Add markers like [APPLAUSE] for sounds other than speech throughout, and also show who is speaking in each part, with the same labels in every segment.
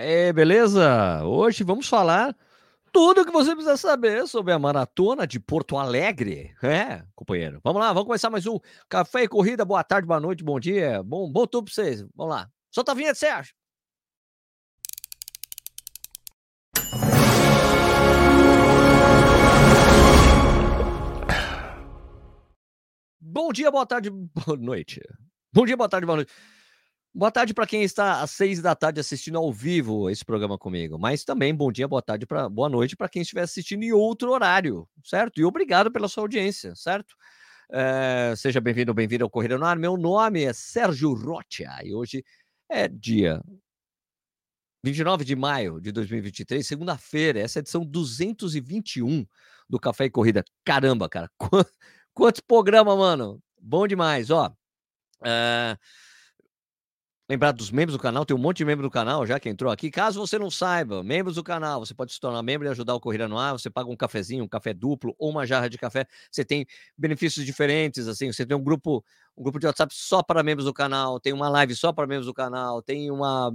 Speaker 1: É, beleza? Hoje vamos falar tudo o que você precisa saber sobre a maratona de Porto Alegre. É, companheiro. Vamos lá, vamos começar mais um Café e Corrida. Boa tarde, boa noite, bom dia. Bom, bom tudo pra vocês. Vamos lá. Solta a vinheta, Sérgio. Bom dia, boa tarde, boa noite. Bom dia, boa tarde, boa noite. Boa tarde para quem está às seis da tarde assistindo ao vivo esse programa comigo. Mas também bom dia, boa tarde, pra, boa noite para quem estiver assistindo em outro horário, certo? E obrigado pela sua audiência, certo? É, seja bem-vindo ou bem-vindo ao Corrida no Ar. Meu nome é Sérgio Rocha e hoje é dia 29 de maio de 2023, segunda-feira. Essa é a edição 221 do Café e Corrida. Caramba, cara, [LAUGHS] quantos programas, mano? Bom demais, ó. É, Lembrar dos membros do canal, tem um monte de membro do canal já que entrou aqui. Caso você não saiba, membros do canal, você pode se tornar membro e ajudar o Corrida no Ar. Você paga um cafezinho, um café duplo ou uma jarra de café. Você tem benefícios diferentes, assim. Você tem um grupo, um grupo de WhatsApp só para membros do canal, tem uma live só para membros do canal, tem uma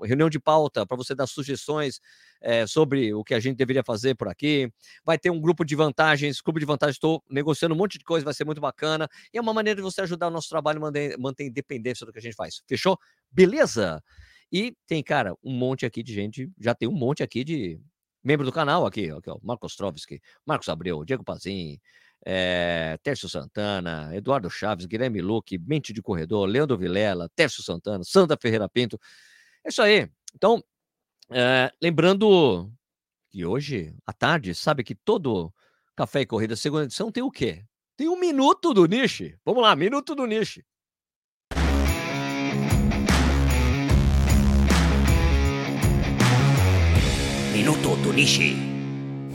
Speaker 1: reunião de pauta para você dar sugestões é, sobre o que a gente deveria fazer por aqui. Vai ter um grupo de vantagens, clube de vantagens. Estou negociando um monte de coisa, vai ser muito bacana. E é uma maneira de você ajudar o nosso trabalho, manter, manter independência do que a gente faz. Fechou? Beleza? E tem, cara, um monte aqui de gente, já tem um monte aqui de membro do canal aqui, aqui ó, Marcos Ostrovski, Marcos Abreu, Diego Pazin, é, Tércio Santana, Eduardo Chaves, Guilherme Luque, Mente de Corredor, Leandro Vilela, Tércio Santana, Sandra Ferreira Pinto. É isso aí. Então, é, lembrando que hoje, à tarde, sabe que todo Café e Corrida segunda edição tem o quê? Tem um minuto do Niche. Vamos lá, minuto do Niche.
Speaker 2: Minuto do Nishi.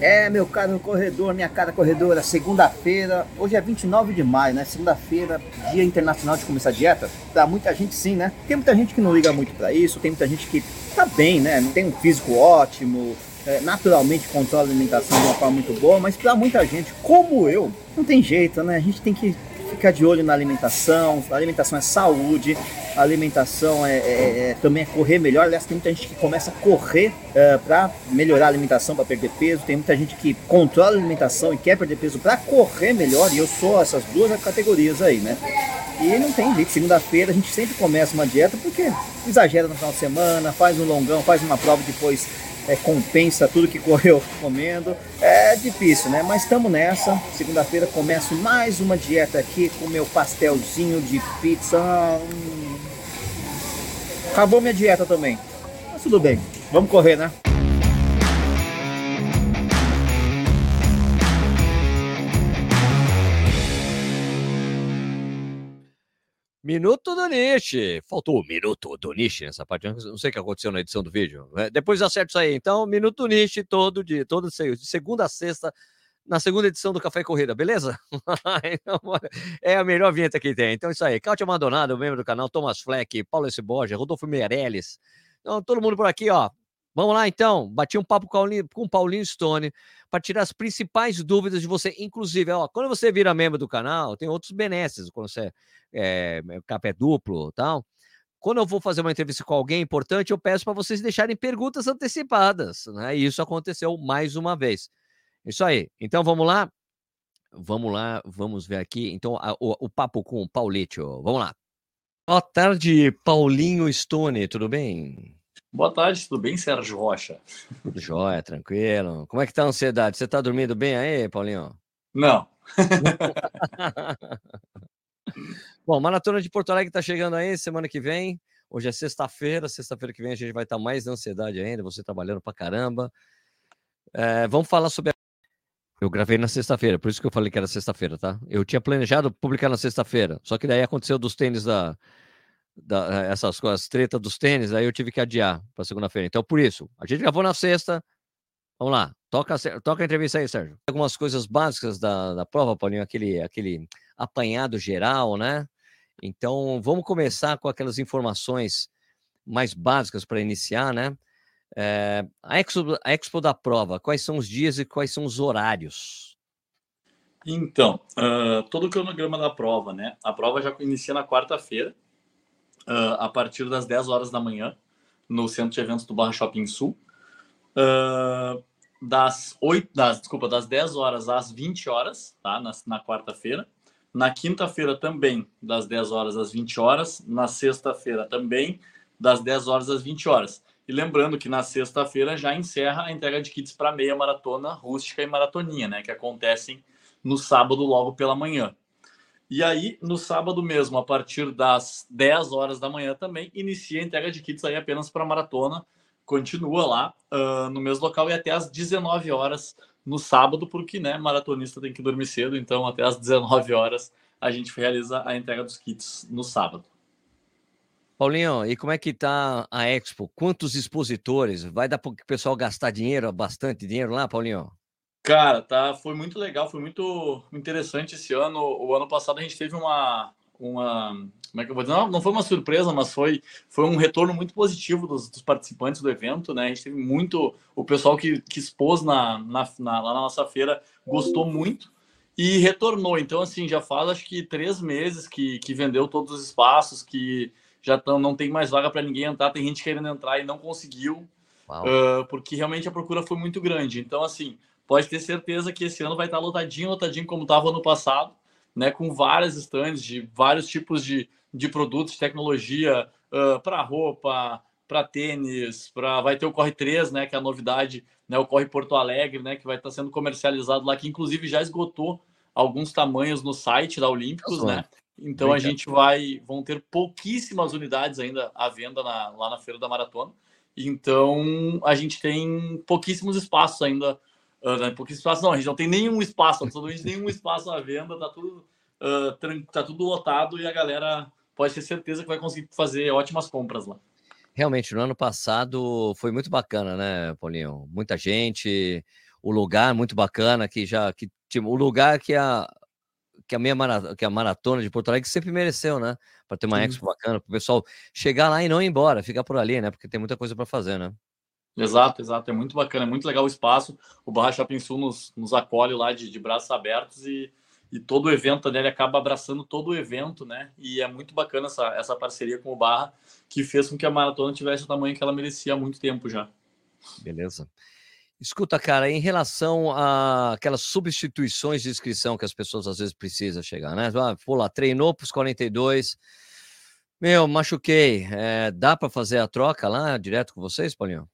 Speaker 3: É, meu caro corredor, minha cara corredora, segunda-feira, hoje é 29 de maio, né? Segunda-feira, Dia Internacional de Começar a Dieta. Pra muita gente sim, né? Tem muita gente que não liga muito para isso, tem muita gente que tá bem, né? Tem um físico ótimo, é, naturalmente controla a alimentação de uma forma muito boa, mas para muita gente, como eu, não tem jeito, né? A gente tem que ficar de olho na alimentação. A alimentação é saúde, a alimentação é, é, é também é correr melhor. Aliás, tem muita gente que começa a correr é, para melhorar a alimentação, para perder peso. Tem muita gente que controla a alimentação e quer perder peso para correr melhor. E eu sou essas duas categorias aí, né? E não tem jeito. Segunda-feira a gente sempre começa uma dieta porque exagera no final de semana, faz um longão, faz uma prova depois é, compensa tudo que [LAUGHS] correu comendo. É difícil, né? Mas estamos nessa. Segunda-feira começo mais uma dieta aqui com meu pastelzinho de pizza. Hum. Acabou minha dieta também. Mas tudo bem. Vamos correr, né?
Speaker 1: Minuto do Niche. Faltou o minuto do Niche nessa parte. Não sei o que aconteceu na edição do vídeo. Né? Depois acerto isso aí. Então, minuto do Niche todo dia, todo de segunda a sexta, na segunda edição do Café Corrida, beleza? [LAUGHS] Então, é a melhor vinheta que tem. Então, isso aí. Cátia Maldonado, membro do canal, Thomas Fleck, Paulo S. Borges, Rodolfo Meirelles. Então, todo mundo por aqui, ó. Vamos lá, então. Bati um papo com o Paulinho Stone para tirar as principais dúvidas de você. Inclusive, ó, quando você vira membro do canal, tem outros benesses. Quando você é, café duplo tal. Quando eu vou fazer uma entrevista com alguém importante, eu peço para vocês deixarem perguntas antecipadas. Né? E isso aconteceu mais uma vez. Isso aí. Então vamos lá. Vamos lá, vamos ver aqui. Então, a, o, o, papo com o Paulito. Vamos lá. Boa tarde, Paulinho Stone, tudo bem?
Speaker 4: Boa tarde, tudo bem, Sérgio Rocha?
Speaker 1: Tudo jóia, tranquilo. Como é que tá a ansiedade? Você tá dormindo bem aí, Paulinho?
Speaker 4: Não. [LAUGHS]
Speaker 1: Bom, Maratona de Porto Alegre está chegando aí semana que vem. Hoje é sexta-feira, sexta-feira que vem a gente vai estar tá mais na ansiedade ainda, você trabalhando pra caramba. É, vamos falar sobre. A... Eu gravei na sexta-feira, por isso que eu falei que era sexta-feira, tá? Eu tinha planejado publicar na sexta-feira, só que daí aconteceu dos tênis da. Da essas coisas, treta dos tênis, aí eu tive que adiar para segunda-feira. Então, por isso, a gente gravou na sexta. Vamos lá, toca, toca a entrevista aí, Sérgio. Algumas coisas básicas da, da prova, Paulinho, aquele, aquele apanhado geral, né? Então, vamos começar com aquelas informações mais básicas para iniciar, né? É, a, Expo, a Expo da prova, quais são os dias e quais são os horários?
Speaker 4: Então, uh, todo o cronograma da prova, né? A prova já inicia na quarta-feira, uh, a partir das 10 horas da manhã. no centro de eventos do Barra Shopping Sul. Uh, das 8, das, desculpa, das 10 horas às 20 horas, tá? Na, na quarta-feira. Na quinta-feira também, das 10 horas às 20 horas. Na sexta-feira também, das 10 horas às 20 horas. E lembrando que na sexta-feira já encerra a entrega de kits para meia maratona rústica e maratoninha, né? Que acontecem no sábado logo pela manhã. E aí, no sábado mesmo, a partir das 10 horas da manhã também, inicia a entrega de kits aí apenas para maratona continua lá uh, no mesmo local e até às 19 horas no sábado, porque né, maratonista tem que dormir cedo, então até às 19 horas a gente realiza a entrega dos kits no sábado.
Speaker 1: Paulinho, e como é que tá a Expo? Quantos expositores? Vai dar para o pessoal gastar dinheiro, bastante dinheiro lá, Paulinho?
Speaker 4: Cara, tá, foi muito legal, foi muito interessante esse ano. O ano passado a gente teve uma, uma como é que eu vou dizer? Não, não foi uma surpresa, mas foi, foi um retorno muito positivo dos, dos, participantes do evento, né? A gente teve muito. O pessoal que, que expôs na, na, na, lá na nossa feira gostou muito e retornou. Então, assim, já faz acho que três meses que, que vendeu todos os espaços, que já tão, não tem mais vaga para ninguém entrar, tem gente querendo entrar e não conseguiu, uh, porque realmente a procura foi muito grande. Então, assim, pode ter certeza que esse ano vai estar lotadinho, lotadinho como estava ano passado, né? Com várias stands de vários tipos de de produtos de tecnologia uh, para roupa, para tênis, para vai ter o Corre 3, né, que é a novidade, né, o Corre Porto Alegre, né, que vai estar sendo comercializado lá, que inclusive já esgotou alguns tamanhos no site da Olímpicos, né? Então a gente vai vão ter pouquíssimas unidades ainda à venda na, lá na feira da maratona. Então a gente tem pouquíssimos espaços ainda, né, pouquíssimos espaços não, a gente não tem nenhum espaço, absolutamente nenhum espaço à venda, tá tudo uh, tá tudo lotado e a galera pode ter certeza que vai conseguir fazer ótimas compras lá.
Speaker 1: Realmente, no ano passado foi muito bacana, né, Paulinho? Muita gente, o lugar muito bacana, que já que tipo, o lugar que a que a minha maratona, que a maratona de Porto Alegre sempre mereceu, né? Para ter uma Sim. expo bacana, para o pessoal chegar lá e não ir embora, ficar por ali, né? Porque tem muita coisa para fazer, né?
Speaker 4: Exato, exato. É muito bacana, é muito legal o espaço. O Barra Shopping Sul nos, nos acolhe lá de, de braços abertos e e todo o evento né, ele acaba abraçando todo o evento, né? E é muito bacana essa, essa parceria com o Barra, que fez com que a maratona tivesse o tamanho que ela merecia há muito tempo já.
Speaker 1: Beleza. Escuta, cara, em relação a aquelas substituições de inscrição que as pessoas às vezes precisam chegar, né? Ah, pô lá, treinou para os 42, meu, machuquei. É, dá para fazer a troca lá direto com vocês, Paulinho?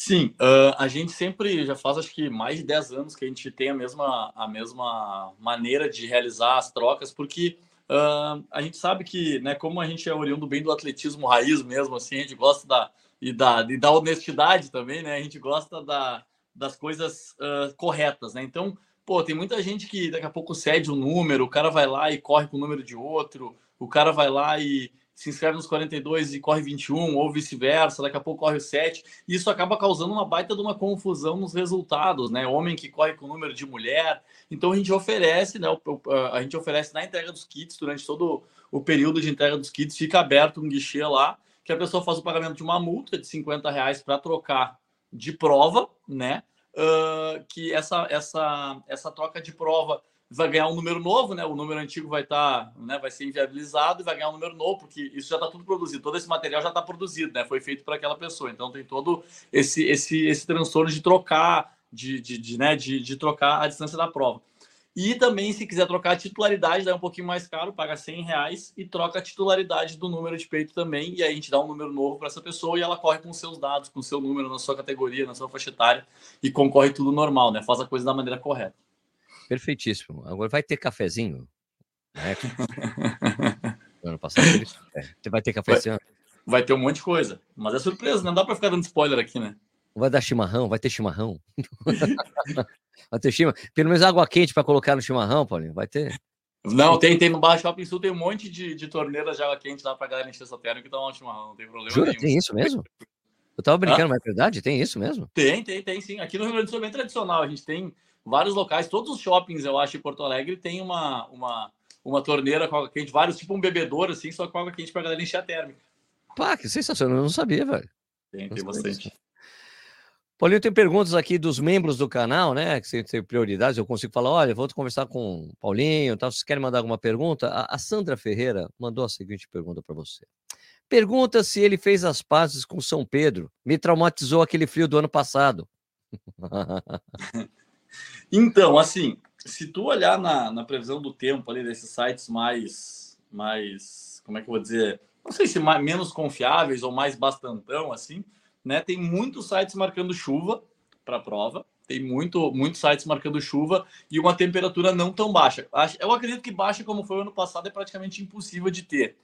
Speaker 4: Sim, uh, a gente sempre já faz acho que mais de 10 anos que a gente tem a mesma, a mesma maneira de realizar as trocas, porque uh, a gente sabe que, né, como a gente é oriundo bem do atletismo raiz mesmo, assim, a gente gosta da, e da, e da honestidade também, né? A gente gosta da, das coisas uh, corretas, né? Então, pô, tem muita gente que daqui a pouco cede um número, o cara vai lá e corre com o número de outro, o cara vai lá e, se inscreve nos 42 e corre 21, ou vice-versa, daqui a pouco corre 7. E isso acaba causando uma baita de uma confusão nos resultados, né? Homem que corre com o número de mulher. Então a gente oferece, né? A gente oferece na entrega dos kits, durante todo o período de entrega dos kits, fica aberto um guichê lá, que a pessoa faz o pagamento de uma multa de 50 reais para trocar de prova, né? Uh, que essa, essa, essa troca de prova vai ganhar um número novo, né? O número antigo vai estar, tá, né? Vai ser inviabilizado e vai ganhar um número novo, porque isso já está tudo produzido, todo esse material já está produzido, né? Foi feito para aquela pessoa. Então tem todo esse esse esse transtorno de trocar, de, de, de né? De, de trocar a distância da prova. E também, se quiser trocar a titularidade, dá um pouquinho mais caro, paga 100 reais e troca a titularidade do número de peito também. E aí a gente dá um número novo para essa pessoa e ela corre com seus dados, com seu número, na sua categoria, na sua faixa etária e concorre tudo normal, né? Faz a coisa da maneira correta.
Speaker 1: Perfeitíssimo. Agora vai ter cafezinho? Né? [LAUGHS] ano passado Você vai ter cafezinho?
Speaker 4: Vai, vai, ter um monte de coisa. Mas é surpresa, não dá para ficar dando spoiler aqui, né?
Speaker 1: Vai dar chimarrão? Vai ter chimarrão? [LAUGHS] vai ter chimarrão? Pelo menos água quente para colocar no chimarrão, Paulinho? Vai ter?
Speaker 4: Não, tem, tem no Bar Shopping Sul, tem um monte de, de torneiras de água quente lá pra galera encher essa terra que tomar um chimarrão, não tem problema
Speaker 1: Jura? nenhum. Tem isso mesmo? Eu tava brincando, ah? mas é verdade? Tem isso mesmo?
Speaker 4: Tem, tem, tem sim. Aqui no Rio Grande do Sul é bem tradicional. A gente tem vários locais, todos os shoppings, eu acho, em Porto Alegre, tem uma, uma, uma torneira com água quente, vários, tipo um bebedouro, assim, só com água quente pra galera encher a térmica.
Speaker 1: Pá, que sensacional, eu não sabia, velho.
Speaker 4: Tem, tem bastante.
Speaker 1: Paulinho, tem perguntas aqui dos membros do canal, né? Que você tem prioridades. Eu consigo falar: olha, vou conversar com o Paulinho. Tá? Se querem mandar alguma pergunta, a, a Sandra Ferreira mandou a seguinte pergunta para você: Pergunta se ele fez as pazes com São Pedro. Me traumatizou aquele frio do ano passado. [LAUGHS]
Speaker 4: então, assim, se tu olhar na, na previsão do tempo ali desses sites mais, mais, como é que eu vou dizer, não sei se mais, menos confiáveis ou mais bastantão, assim, né? Tem muitos sites marcando chuva para a prova, tem muito, muitos sites marcando chuva e uma temperatura não tão baixa. Eu acredito que baixa como foi o ano passado é praticamente impossível de ter,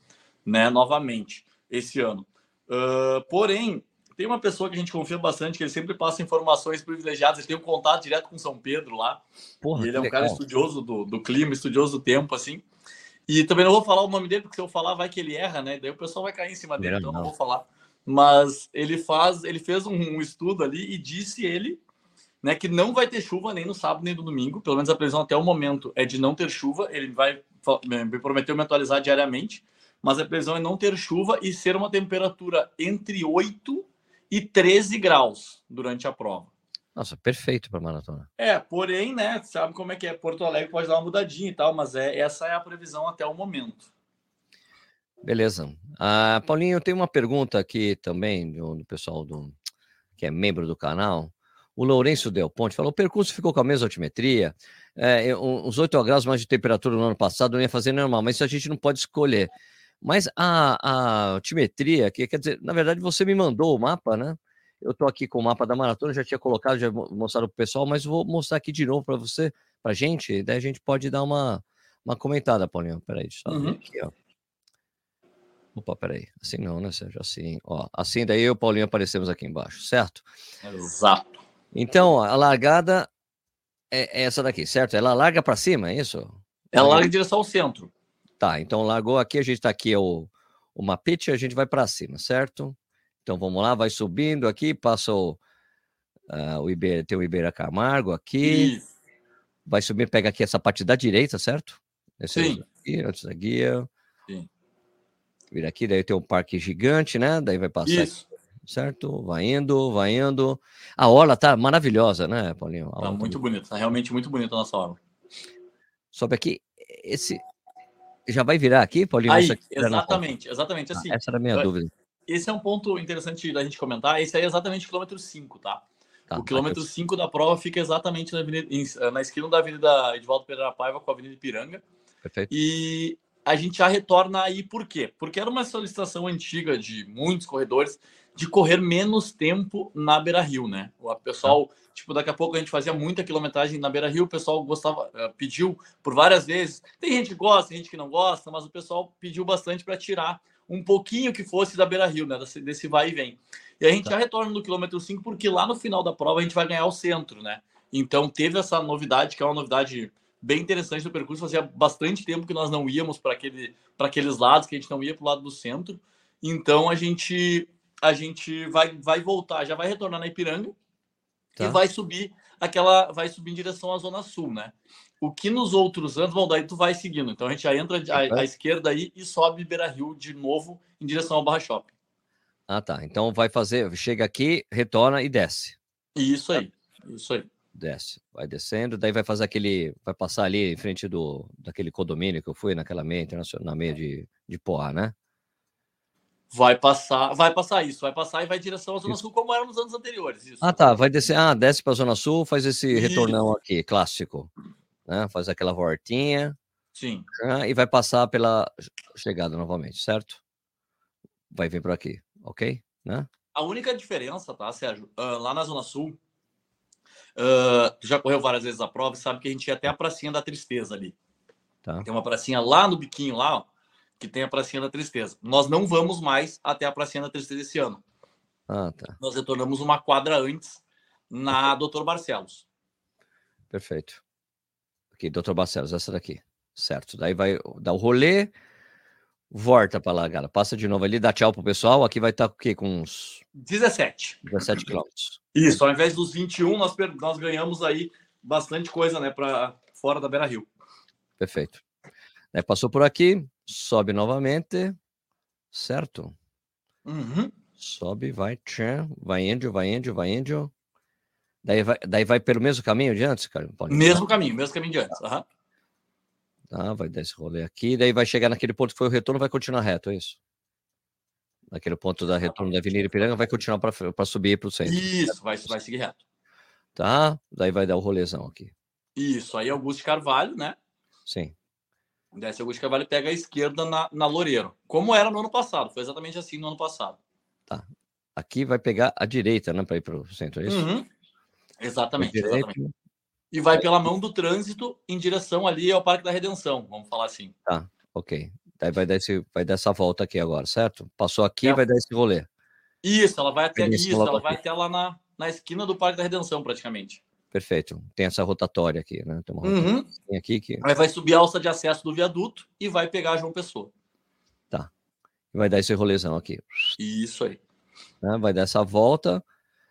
Speaker 4: né? Novamente, esse ano. Uh, porém, tem uma pessoa que a gente confia bastante, que ele sempre passa informações privilegiadas, ele tem um contato direto com São Pedro lá. Porra, ele é um cara estudioso do, do clima, estudioso do tempo, assim. E também não vou falar o nome dele, porque se eu falar, vai que ele erra, né? Daí o pessoal vai cair em cima dele, então não. não vou falar. Mas ele faz, ele fez um, um estudo ali e disse ele né, que não vai ter chuva nem no sábado nem no domingo. Pelo menos a previsão até o momento é de não ter chuva. Ele vai me prometeu me atualizar diariamente, mas a previsão é não ter chuva e ser uma temperatura entre 8 e 13 graus durante a prova.
Speaker 1: Nossa, perfeito para maratona.
Speaker 4: É, porém, né, sabe como é que é? Porto Alegre pode dar uma mudadinha e tal, mas é essa é a previsão até o momento.
Speaker 1: Beleza. Ah, Paulinho, eu tenho uma pergunta aqui também do, do pessoal do, que é membro do canal. O Lourenço Del Ponte falou: o percurso ficou com a mesma altimetria, é, uns 8 graus mais de temperatura no ano passado não ia fazer normal, mas isso a gente não pode escolher. Mas a, a altimetria, que quer dizer, na verdade você me mandou o mapa, né? Eu estou aqui com o mapa da maratona, já tinha colocado, já mostrado para o pessoal, mas vou mostrar aqui de novo para você, para a gente, daí a gente pode dar uma, uma comentada, Paulinho. Peraí, deixa eu uhum. aqui, ó. Opa, peraí. Assim não, né, Sérgio? Assim, ó. Assim daí eu e o Paulinho aparecemos aqui embaixo, certo?
Speaker 4: Exato.
Speaker 1: Então, a largada é essa daqui, certo? Ela larga para cima, é isso?
Speaker 4: Ela larga em direção ao centro.
Speaker 1: Tá, então largou aqui, a gente está aqui, é o, o mapite, a gente vai para cima, certo? Então vamos lá, vai subindo aqui, passa o, uh, o Ibeira, tem o Ibeira Camargo aqui. Isso. Vai subir, pega aqui essa parte da direita, certo?
Speaker 4: Esse Sim.
Speaker 1: Aqui, antes da guia. Sim. Vira aqui, daí tem um parque gigante, né? Daí vai passar. Isso. Aqui, certo? Vai indo, vai indo. A orla tá maravilhosa, né, Paulinho?
Speaker 4: A tá muito bonito, tá realmente muito bonita a nossa orla.
Speaker 1: Sobe aqui, esse, já vai virar aqui, Paulinho?
Speaker 4: Aí, exatamente, exatamente
Speaker 1: ah,
Speaker 4: assim.
Speaker 1: essa era a minha dúvida.
Speaker 4: Esse é um ponto interessante da gente comentar. Esse aí é exatamente o quilômetro 5, tá? tá? O quilômetro 5 da prova fica exatamente na, avenida, na esquina da Avenida Edvaldo Pereira Paiva com a Avenida Ipiranga. Perfeito. E a gente já retorna aí por quê? Porque era uma solicitação antiga de muitos corredores de correr menos tempo na Beira Rio, né? O pessoal, ah. Tipo, daqui a pouco a gente fazia muita quilometragem na Beira Rio, o pessoal gostava, eh, pediu por várias vezes. Tem gente que gosta, tem gente que não gosta, mas o pessoal pediu bastante para tirar um pouquinho que fosse da Beira Rio, né? Desse, desse vai e vem. E a gente tá. já retorna no quilômetro 5, porque lá no final da prova a gente vai ganhar o centro, né? Então teve essa novidade, que é uma novidade bem interessante do percurso. Fazia bastante tempo que nós não íamos para aquele, aqueles lados, que a gente não ia para o lado do centro. Então a gente a gente vai, vai voltar, já vai retornar na Ipiranga tá. e vai subir aquela, vai subir em direção à Zona Sul, né? O que nos outros anos, bom, daí tu vai seguindo. Então a gente já entra à, à esquerda aí e sobe Beira Rio de novo em direção ao Barra Shopping.
Speaker 1: Ah, tá. Então vai fazer, chega aqui, retorna e desce.
Speaker 4: Isso aí, isso aí.
Speaker 1: Desce, vai descendo, daí vai fazer aquele, vai passar ali em frente do daquele condomínio que eu fui naquela meia internacional, na meia de, de Poá, né?
Speaker 4: Vai passar, vai passar isso, vai passar e vai em direção à Zona isso. Sul, como era nos anos anteriores. Isso.
Speaker 1: Ah, tá. Vai descer, ah, desce para a Zona Sul, faz esse isso. retornão aqui, clássico. Né? Faz aquela voltinha.
Speaker 4: Sim.
Speaker 1: E vai passar pela chegada novamente, certo? Vai vir por aqui, ok? Né?
Speaker 4: A única diferença, tá, Sérgio? Uh, lá na Zona Sul, uh, tu já correu várias vezes a prova e sabe que a gente ia até a pracinha da tristeza ali. Tá. Tem uma pracinha lá no biquinho lá, ó que tem a Pracinha da Tristeza. Nós não vamos mais até a Pracinha da Tristeza esse ano.
Speaker 1: Ah, tá.
Speaker 4: Nós retornamos uma quadra antes na Doutor Barcelos.
Speaker 1: Perfeito. Aqui, Doutor Barcelos, essa daqui. Certo. Daí vai dar o rolê, volta para lá, galera. Passa de novo ali, dá tchau pro pessoal. Aqui vai estar tá, o quê? Com uns
Speaker 4: 17.
Speaker 1: 17 quilômetros.
Speaker 4: Isso, ao invés dos 21, nós, nós ganhamos aí bastante coisa, né, para fora da Beira Rio.
Speaker 1: Perfeito. Daí passou por aqui, sobe novamente, certo?
Speaker 4: Uhum.
Speaker 1: Sobe, vai, tchan, vai índio, vai índio, vai índio. Daí vai, daí vai pelo mesmo caminho de antes, cara?
Speaker 4: Pode mesmo caminho, mesmo caminho de antes. Uhum.
Speaker 1: Tá, vai dar esse rolê aqui, daí vai chegar naquele ponto que foi o retorno, vai continuar reto, é isso? Naquele ponto da retorno da Avenida Ipiranga, vai continuar para subir para o centro.
Speaker 4: Isso, vai, vai seguir reto.
Speaker 1: Tá? Daí vai dar o rolezão aqui.
Speaker 4: Isso, aí Augusto Carvalho, né?
Speaker 1: Sim.
Speaker 4: Desce Augusto Carvalho pega a esquerda na, na Loureiro. Como era no ano passado, foi exatamente assim no ano passado.
Speaker 1: Tá. Aqui vai pegar a direita, né? Para ir para o centro, é isso?
Speaker 4: Uhum. Exatamente, exatamente. E vai pela mão do trânsito em direção ali ao Parque da Redenção, vamos falar assim.
Speaker 1: Tá, ok. Daí vai dar, esse, vai dar essa volta aqui agora, certo? Passou aqui, é. vai dar esse rolê.
Speaker 4: Isso, ela vai até isso, ela vai até lá na, na esquina do Parque da Redenção, praticamente.
Speaker 1: Perfeito. Tem essa rotatória aqui, né? Tem uma
Speaker 4: uhum.
Speaker 1: aqui que.
Speaker 4: Aí vai subir a alça de acesso do viaduto e vai pegar João Pessoa.
Speaker 1: Tá. E vai dar esse rolezão aqui.
Speaker 4: Isso aí.
Speaker 1: Né? Vai dar essa volta.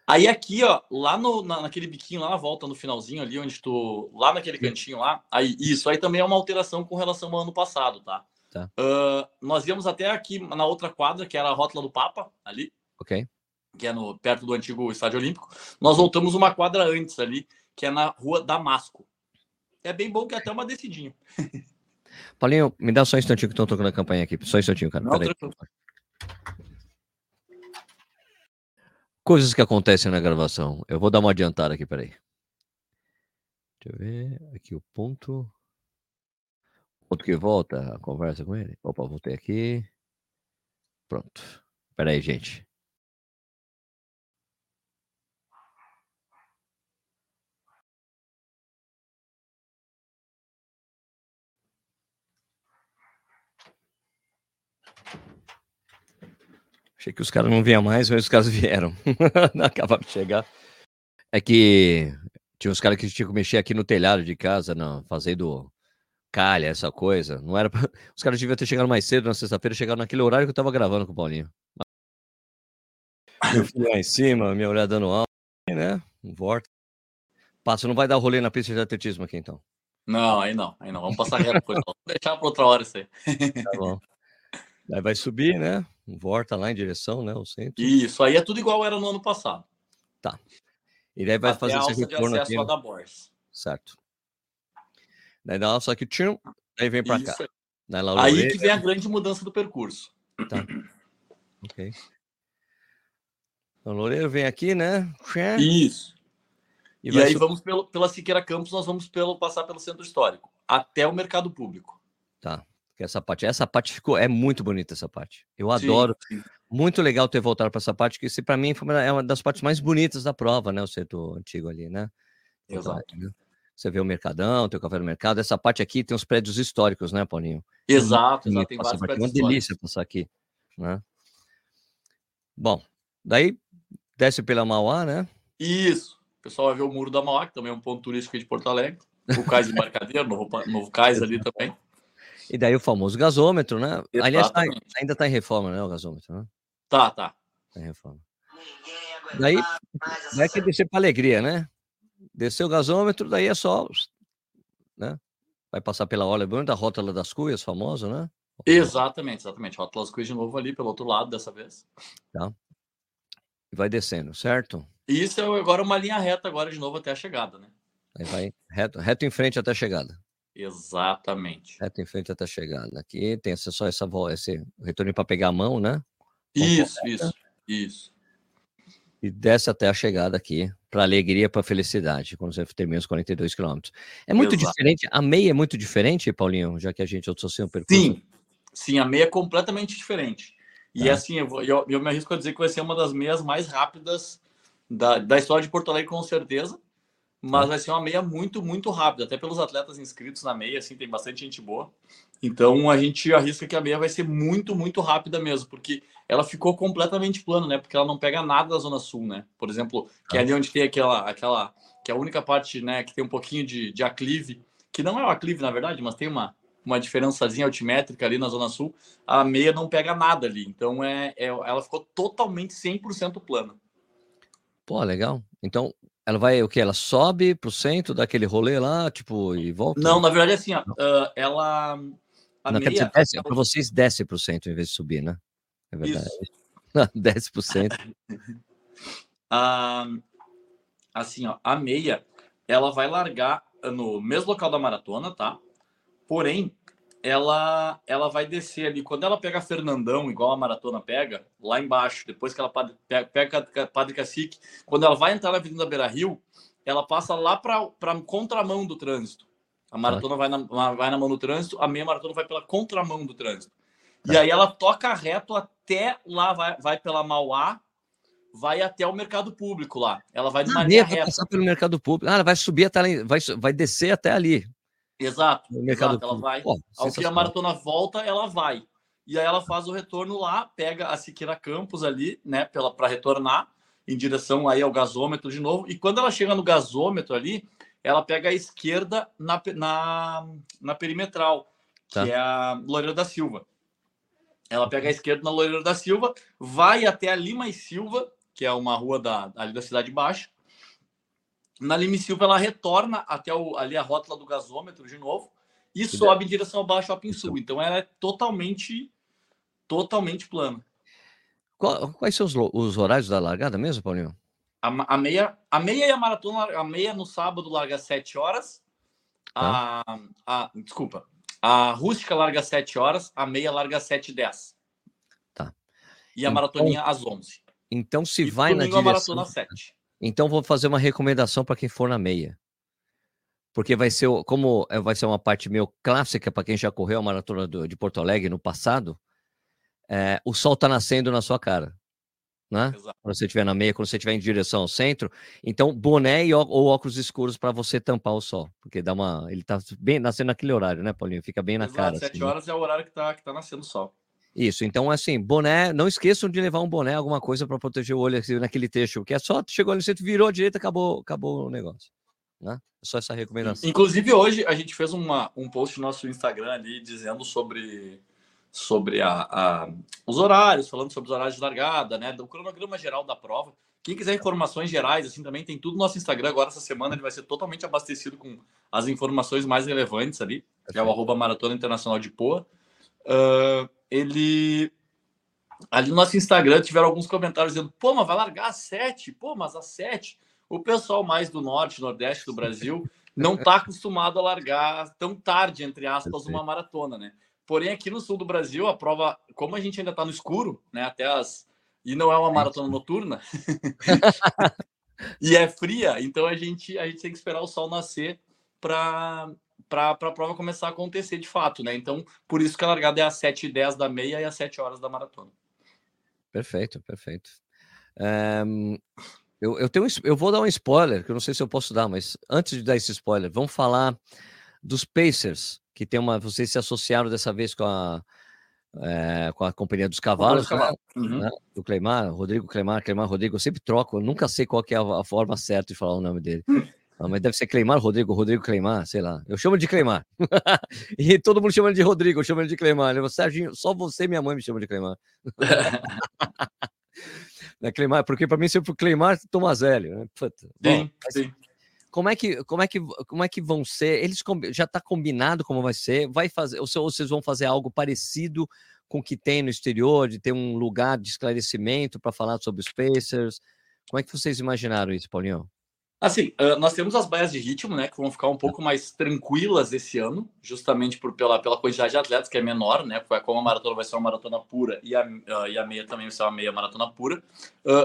Speaker 4: Aí aqui, ó, lá no, na, naquele biquinho, lá na volta, no finalzinho ali, onde tu. Lá naquele cantinho lá, aí, isso aí também é uma alteração com relação ao ano passado, tá?
Speaker 1: Tá.
Speaker 4: Uh, nós íamos até aqui na outra quadra, que era a rótula do Papa, ali.
Speaker 1: Ok.
Speaker 4: Que é no, perto do antigo Estádio Olímpico. Nós voltamos uma quadra antes ali, que é na rua Damasco. É bem bom que é até uma descidinha. [LAUGHS]
Speaker 1: Paulinho, me dá só um instantinho que estão tocando a campanha aqui. Só um instantinho, cara.
Speaker 4: Não,
Speaker 1: Coisas que acontecem na gravação. Eu vou dar uma adiantada aqui, peraí. Deixa eu ver. Aqui o ponto. Ponto que volta a conversa com ele. Opa, voltei aqui. Pronto. Pera aí, gente. Achei que os caras não vinham mais, mas os caras [LAUGHS] vieram. Acabaram de chegar. É que tinha uns caras que tinham que mexer aqui no telhado de casa, não, fazendo calha, essa coisa. Não era pra... [LAUGHS] Os caras deviam ter chegado mais cedo na sexta-feira, chegaram naquele horário que eu tava gravando com o Paulinho. Meu filho lá em cima, minha mulher dando aula, né? Um vorto. Passa, não vai dar rolê na pista de atletismo aqui, então.
Speaker 4: Não, aí não, aí não. Vamos passar reto. Vamos [LAUGHS] deixar para outra hora isso aí.
Speaker 1: Tá bom. Aí vai subir, né? Volta lá em direção, né? O centro.
Speaker 4: Isso, aí é tudo igual era no ano passado.
Speaker 1: Tá. E daí vai
Speaker 4: Até
Speaker 1: fazer esse retorno aqui.
Speaker 4: a da Bors.
Speaker 1: Certo. Daí dá uma só que tchum, aí vem pra cá. Daí lá
Speaker 4: Aí que vem a grande mudança do percurso.
Speaker 1: Tá. Ok. Então, Loureiro vem aqui, né?
Speaker 4: Isso.
Speaker 1: E,
Speaker 4: E, aí
Speaker 1: subir.
Speaker 4: vamos pelo, pela Siqueira Campos, nós vamos pelo, passar pelo centro histórico, até o mercado público.
Speaker 1: Tá. Que Essa parte, essa parte ficou, é muito bonita essa parte. Eu adoro.
Speaker 4: sim.
Speaker 1: Muito legal ter voltado para essa parte, que se para mim uma, é uma das partes mais bonitas da prova, né? O centro antigo ali, né?
Speaker 4: Exato.
Speaker 1: Você vê o Mercadão, tem o Café no Mercado. Essa parte aqui tem os prédios históricos, né, Paulinho?
Speaker 4: Exato, exato. Tem vários
Speaker 1: aqui,
Speaker 4: prédios
Speaker 1: Uma delícia passar aqui, né? Bom, daí desce pela Mauá, né?
Speaker 4: Isso. O pessoal vai ver o Muro da Mauá, que também é um ponto turístico de Porto Alegre. O cais de embarcadeiro, novo, novo cais ali também.
Speaker 1: E daí o famoso gasômetro, né? Aliás, tá-
Speaker 4: Exatamente.
Speaker 1: ainda está em reforma, né? O gasômetro, né?
Speaker 4: Tá, tá.
Speaker 1: Tá em reforma. Daí vai que descer para alegria, né? Descer o gasômetro, daí é só, né? Vai passar pela Olha da Rótula das Cuias, famoso, né?
Speaker 4: Exatamente, exatamente. Rótulas Cruz de novo ali, pelo outro lado dessa vez.
Speaker 1: E vai descendo, certo?
Speaker 4: Isso é agora uma linha reta agora de novo até a chegada, né?
Speaker 1: Aí vai reto, reto em frente até a chegada.
Speaker 4: Exatamente.
Speaker 1: Reto em frente até chegada. Aqui tem só essa esse retorno para pegar a mão, né?
Speaker 4: Isso, isso, isso.
Speaker 1: E desce até a chegada aqui, para alegria, para felicidade, quando você termina os 42 quilômetros. É muito
Speaker 4: Exato.
Speaker 1: diferente, a meia é muito diferente, Paulinho, já que a gente associou o percurso.
Speaker 4: Sim, sim, a meia é completamente diferente. E
Speaker 1: Tá.
Speaker 4: assim, eu, vou- eu, eu me arrisco a dizer que vai ser uma das meias mais rápidas da, da história de Porto Alegre, com certeza. Mas vai ser uma meia muito, muito rápida. Até pelos atletas inscritos na meia, assim, tem bastante gente boa. Então a gente arrisca que a meia vai ser muito, muito rápida mesmo, porque ela ficou completamente plana, né? Porque ela não pega nada da Zona Sul, né? Por exemplo, que é ali onde tem aquela, aquela, que é a única parte, né, que tem um pouquinho de, de aclive, que não é o aclive, na verdade, mas tem uma, uma diferençazinha altimétrica ali na Zona Sul, a meia não pega nada ali. Então é, é ela ficou totalmente 100% plana.
Speaker 1: Pô, legal. Então, ela vai o que? Ela sobe pro centro, dá aquele rolê lá, tipo, e volta?
Speaker 4: Não, na verdade, assim, ó, ah, ela. A
Speaker 1: Não,
Speaker 4: meia.
Speaker 1: dizer, desce,
Speaker 4: ela-
Speaker 1: para vocês desce pro centro em vez de subir, né? É verdade.
Speaker 4: Isso. [LAUGHS]
Speaker 1: desce pro centro. [LAUGHS]
Speaker 4: a- assim, ó, a meia, ela vai largar no mesmo local da maratona, tá? Porém, ela, ela vai descer ali. Quando ela pega Fernandão, igual a maratona pega, lá embaixo, depois que ela pega, pega Padre Cacique, quando ela vai entrar na Avenida Beira Rio, ela passa lá para contramão do trânsito. A maratona vai, na, vai na mão do trânsito, a meia maratona vai pela contramão do trânsito. E aí ela toca reto até lá, vai, vai pela Mauá, vai até o mercado público lá. Ela vai de ah, maneira reta.
Speaker 1: passar pelo mercado público. Ah, ela vai subir até ali, vai, vai descer até ali.
Speaker 4: Exato. Exato, ela vai. Ao que a maratona volta, ela vai. E aí ela faz o retorno lá, pega a Siqueira Campos ali, né, para retornar em direção aí ao gasômetro de novo. E quando ela chega no gasômetro ali, ela pega a esquerda na, na, na perimetral, tá. que é a Loureiro da Silva. Ela pega a esquerda na Loureiro da Silva, vai até a Lima e Silva, que é uma rua da, ali da Cidade Baixa, na Lima Silva, ela retorna até o, ali a rótula do gasômetro de novo e que sobe em direção ao Baixo Shopping Sul. Então ela é totalmente, totalmente plana.
Speaker 1: Qual, quais são os, os, horários da largada mesmo, Paulinho?
Speaker 4: A, a, meia, a meia e a maratona, a meia no sábado larga às 7 horas. Tá. A, a, desculpa. A rústica larga às 7 horas, a meia larga às 7 e 10.
Speaker 1: Tá.
Speaker 4: E a então, maratoninha às 11.
Speaker 1: Então se e vai na direção... a maratona às 7. Então vou fazer uma recomendação para quem for na meia. Porque vai ser, como é, vai ser uma parte meio clássica para quem já correu a maratona do, de Porto Alegre no passado, é, o sol está nascendo na sua cara. Né? Quando você estiver na meia, quando você estiver em direção ao centro. Então, boné e, ou óculos escuros para você tampar o sol. Porque dá uma. Ele está bem nascendo naquele horário, né, Paulinho? Fica bem na Exato, cara.
Speaker 4: Sete assim, horas né? é o horário que está que tá nascendo o sol.
Speaker 1: Isso, então assim, boné, não esqueçam de levar um boné, alguma coisa para proteger o olho assim, naquele trecho, que é só, chegou ali, você virou à direita, acabou, acabou o negócio. Né? É só essa recomendação.
Speaker 4: Inclusive, hoje a gente fez uma, um post no nosso Instagram ali dizendo sobre, sobre a, a, os horários, falando sobre os horários de largada, né? Do cronograma geral da prova. Quem quiser informações gerais, assim, também tem tudo no nosso Instagram. Agora, essa semana, ele vai ser totalmente abastecido com as informações mais relevantes ali, que é o arroba Maratona Internacional de Poa. Uh, ele. Ali no nosso Instagram tiveram alguns comentários dizendo: pô, mas vai largar às sete, pô, mas às sete. O pessoal mais do norte, nordeste do Brasil não está acostumado a largar tão tarde, entre aspas, uma maratona, né? Porém, aqui no sul do Brasil, a prova, como a gente ainda está no escuro, né? Até as. E não é uma maratona noturna, [LAUGHS] [LAUGHS] e é fria, então a gente, a gente tem que esperar o sol nascer para para a prova começar a acontecer de fato, né? Então, por isso que a largada é às 7 e 10 da meia e às 7 horas da maratona.
Speaker 1: Perfeito, perfeito. Um, eu, eu, tenho, eu vou dar um spoiler, que eu não sei se eu posso dar, mas antes de dar esse spoiler, vamos falar dos Pacers, que tem uma. Vocês se associaram dessa vez com a, é, com a Companhia dos Cavalos, né? uhum. né? do Cleimar, Rodrigo Cleimar, Cleimar Rodrigo, eu sempre troco, eu nunca sei qual é a, a forma certa de falar o nome dele. [LAUGHS] Ah, mas deve ser Cleimar, Rodrigo, Rodrigo Cleimar, sei lá. Eu chamo de Cleimar. [LAUGHS] e todo mundo chama de Rodrigo, eu chamo ele de Cleimar. Eu, Serginho, só você e minha mãe me chamam de Cleimar. [LAUGHS] é Cleimar, porque para mim sempre o Cleimar Tomazelli. Né?
Speaker 4: Puta. Sim, Bom, sim.
Speaker 1: Como é, que, como, é que, como é que vão ser? Eles já está combinado como vai ser? Vai fazer, ou vocês vão fazer algo parecido com o que tem no exterior, de ter um lugar de esclarecimento para falar sobre os Pacers? Como é que vocês imaginaram isso, Paulinho?
Speaker 4: Assim, nós temos as baias de ritmo, né, que vão ficar um pouco mais tranquilas esse ano, justamente por, pela, pela quantidade de atletas, que é menor, né, como a maratona vai ser uma maratona pura e a, e a meia também vai ser uma meia maratona pura,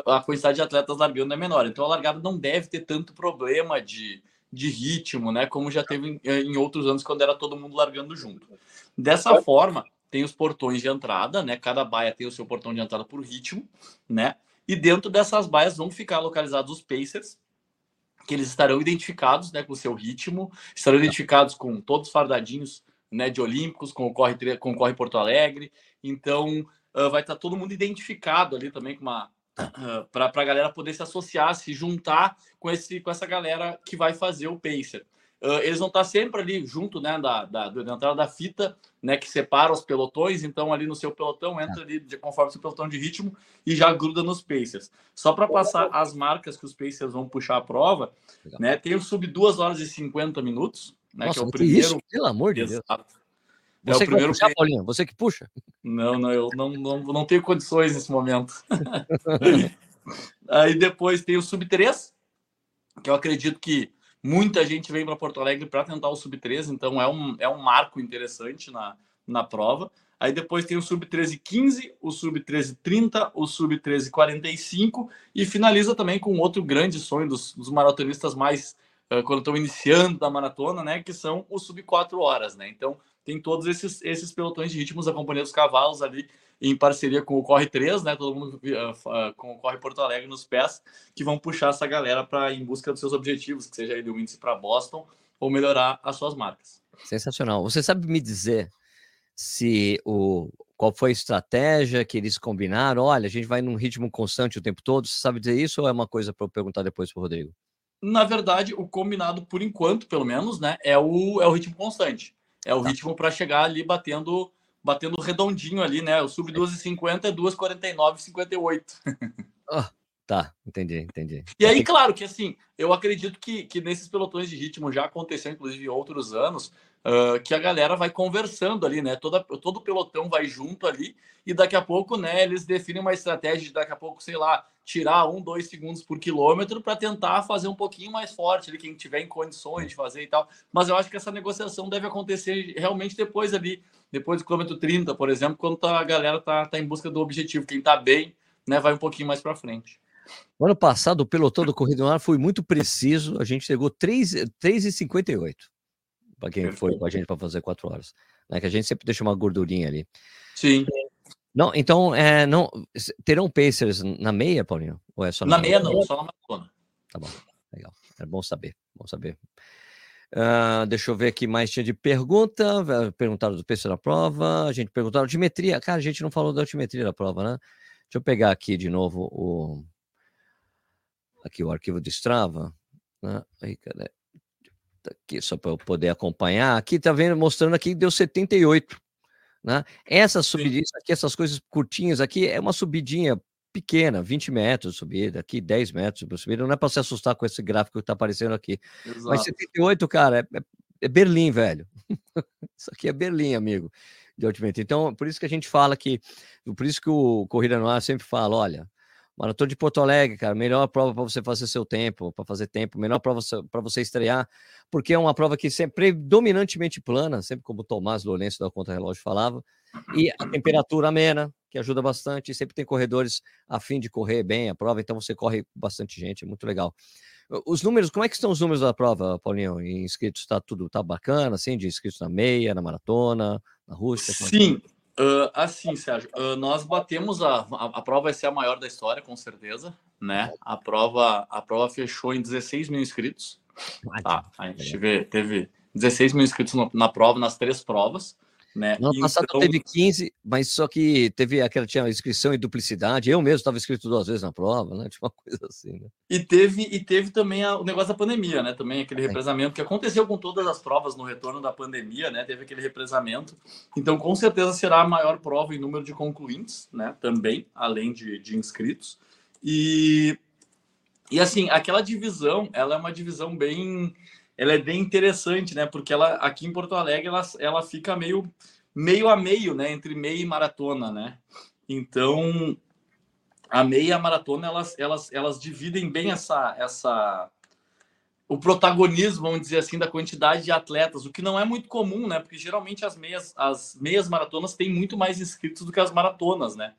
Speaker 4: a quantidade de atletas largando é menor. Então a largada não deve ter tanto problema de, de ritmo, né, como já teve em, em outros anos, quando era todo mundo largando junto. Dessa forma, tem os portões de entrada, né, cada baia tem o seu portão de entrada por ritmo, né, e dentro dessas baias vão ficar localizados os pacers, que eles estarão identificados né, com o seu ritmo, estarão identificados com todos os fardadinhos né, de Olímpicos, o Corre, Porto Alegre. Então, uh, vai estar todo mundo identificado ali também com uma. Uh, para a galera poder se associar, se juntar com, esse, com essa galera que vai fazer o Pacer. Uh, eles vão estar sempre ali junto né, da, da, da entrada da fita, né, que separa os pelotões. Então, ali no seu pelotão, entra ali de, conforme seu pelotão de ritmo e já gruda nos Pacers. Só para passar as marcas que os Pacers vão puxar a prova, né, tem o sub 2 horas e 50 minutos, né,
Speaker 1: Nossa,
Speaker 4: que é
Speaker 1: o primeiro. Isso? Pelo amor de Deus. É você é o primeiro puxar, Paulinho? Você que puxa?
Speaker 4: Não, não, eu não, não, não tenho condições nesse momento. [LAUGHS] Aí depois tem o sub 3, que eu acredito que Muita gente vem para Porto Alegre para tentar o Sub-13, então é um, é um marco interessante na, na prova. Aí depois tem o sub 1315, o sub 1330, o sub 1345 e finaliza também com outro grande sonho dos, dos maratonistas mais uh, quando estão iniciando da maratona, né, que são o sub 4 horas, né? Então tem todos esses, esses pelotões de ritmos acompanhando os cavalos ali em parceria com o Corre 3, né? Todo mundo uh, com o Corre Porto Alegre nos pés, que vão puxar essa galera para em busca dos seus objetivos, que seja ele o índice para Boston ou melhorar as suas marcas.
Speaker 1: Sensacional. Você sabe me dizer se o qual foi a estratégia que eles combinaram? Olha, a gente vai num ritmo constante o tempo todo. Você sabe dizer isso ou é uma coisa para eu perguntar depois para o Rodrigo?
Speaker 4: Na verdade, o combinado, por enquanto, pelo menos, né, é o, é o ritmo constante. É o tá. ritmo para chegar ali batendo batendo redondinho ali, né? O sub 2,50 é 2,49,58.
Speaker 1: Oh, tá, entendi, entendi.
Speaker 4: E aí, claro que assim, eu acredito que, que nesses pelotões de ritmo já aconteceu, inclusive, em outros anos, que a galera vai conversando ali, né? Toda, todo o pelotão vai junto ali e daqui a pouco, né, eles definem uma estratégia de daqui a pouco, sei lá, tirar um, dois segundos por quilômetro para tentar fazer um pouquinho mais forte ali, quem tiver em condições de fazer e tal. Mas eu acho que essa negociação deve acontecer realmente depois ali, depois do quilômetro 30, por exemplo, quando tá, a galera tá, tá em busca do objetivo. Quem tá bem, né, vai um pouquinho mais para frente.
Speaker 1: Ano passado, o pelotão do Corrida no foi muito preciso. A gente chegou 3,58 para quem Perfeito. foi com a gente para fazer quatro horas. Né? Que a gente sempre deixa uma gordurinha ali.
Speaker 4: Sim.
Speaker 1: Não, então, é, não, terão Pacers na meia, Paulinho?
Speaker 4: Ou é só na, na meia? não, só na maratona.
Speaker 1: Tá bom, legal. É bom saber, bom saber. Uh, deixa eu ver aqui mais tinha de pergunta. Perguntaram do Pacer da prova. A gente perguntaram altimetria. Cara, a gente não falou da altimetria da prova, né? Deixa eu pegar aqui de novo o aqui o arquivo de Strava, né? Aí, cadê? Tá aqui só para eu poder acompanhar. Aqui tá vendo mostrando aqui deu 78. Né? Essa subidinha aqui, essas coisas curtinhas aqui, é uma subidinha pequena, 20 metros de subida, aqui 10 metros de subida, não é para se assustar com esse gráfico que está aparecendo aqui. Exato. Mas 78, cara, é, é, é Berlim, velho. [LAUGHS] Isso aqui é Berlim, amigo, de altimento. Então, por isso que a gente fala que, por isso que o Corrida no Ar sempre fala, olha, Maratona de Porto Alegre, cara, melhor prova para você fazer seu tempo, para fazer tempo, melhor prova para você estrear, porque é uma prova que sempre predominantemente plana, sempre como o Tomás Lourenço da Conta Relógio falava, e a temperatura amena, que ajuda bastante, sempre tem corredores a fim de correr bem a prova, então você corre bastante gente, é muito legal. Os números, como é que estão os números da prova, Paulinho? Inscritos, tá tudo tá bacana, assim, de inscritos na meia, na maratona, na Rússia?
Speaker 4: É Sim, Uh, assim, Sérgio, uh, nós batemos a, a, a, prova vai ser a maior da história, com certeza, né? A prova, a prova fechou em 16 mil inscritos. Tá, a gente teve, teve 16 mil inscritos no, na prova, nas três provas. Né?
Speaker 1: No ano passado então... teve 15, mas só que teve aquela tinha inscrição e duplicidade. Eu mesmo estava inscrito duas vezes na prova, né? [LAUGHS] Tipo uma coisa assim, né?
Speaker 4: E teve, e teve também a, o negócio da pandemia, né? Também aquele represamento que aconteceu com todas as provas no retorno da pandemia, né? Teve aquele represamento. Então, com certeza será a maior prova em número de concluintes, né? Também, além de, de inscritos. E, e assim, aquela divisão, ela é uma divisão bem ela é bem interessante, né? Porque ela aqui em Porto Alegre ela, ela fica meio meio a meio, né? Entre meia e maratona, né? Então a meia e a maratona elas, elas, elas dividem bem essa essa o protagonismo, vamos dizer assim, da quantidade de atletas, o que não é muito comum, né? Porque geralmente as meias, as meias maratonas têm muito mais inscritos do que as maratonas, né?